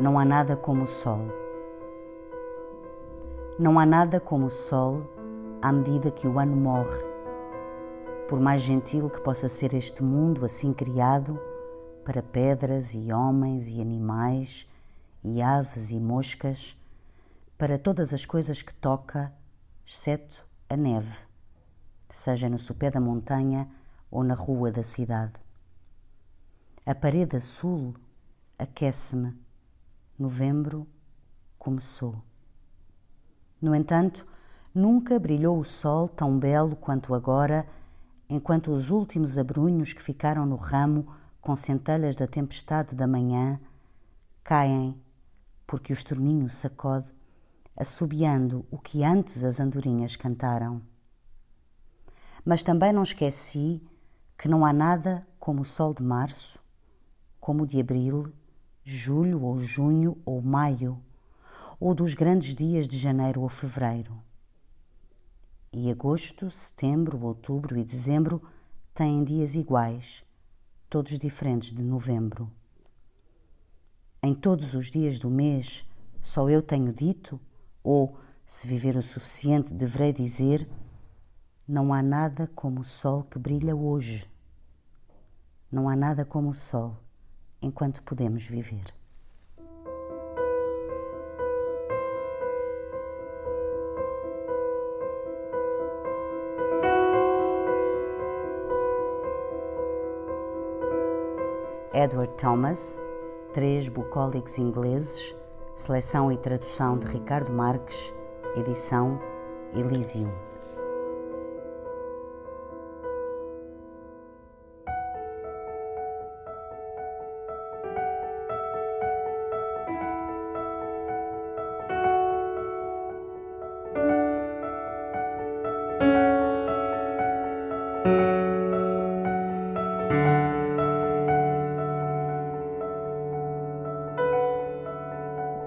Não há nada como o sol. Não há nada como o sol à medida que o ano morre. Por mais gentil que possa ser este mundo assim criado, para pedras e homens e animais e aves e moscas, para todas as coisas que toca, exceto a neve, seja no sopé da montanha ou na rua da cidade. A parede azul aquece-me. Novembro começou. No entanto, nunca brilhou o sol tão belo quanto agora, enquanto os últimos abrunhos que ficaram no ramo com centelhas da tempestade da manhã caem porque o estorninho sacode, assobiando o que antes as andorinhas cantaram. Mas também não esqueci que não há nada como o sol de março, como o de abril, julho ou junho ou maio ou dos grandes dias de janeiro ou fevereiro. E agosto, setembro, outubro e dezembro têm dias iguais, todos diferentes de novembro. Em todos os dias do mês, só eu tenho dito, ou, se viver o suficiente, deverei dizer: não há nada como o sol que brilha hoje. Não há nada como o sol enquanto podemos viver. Edward Thomas, Três Bucólicos Ingleses, seleção e tradução de Ricardo Marques, edição Elysium.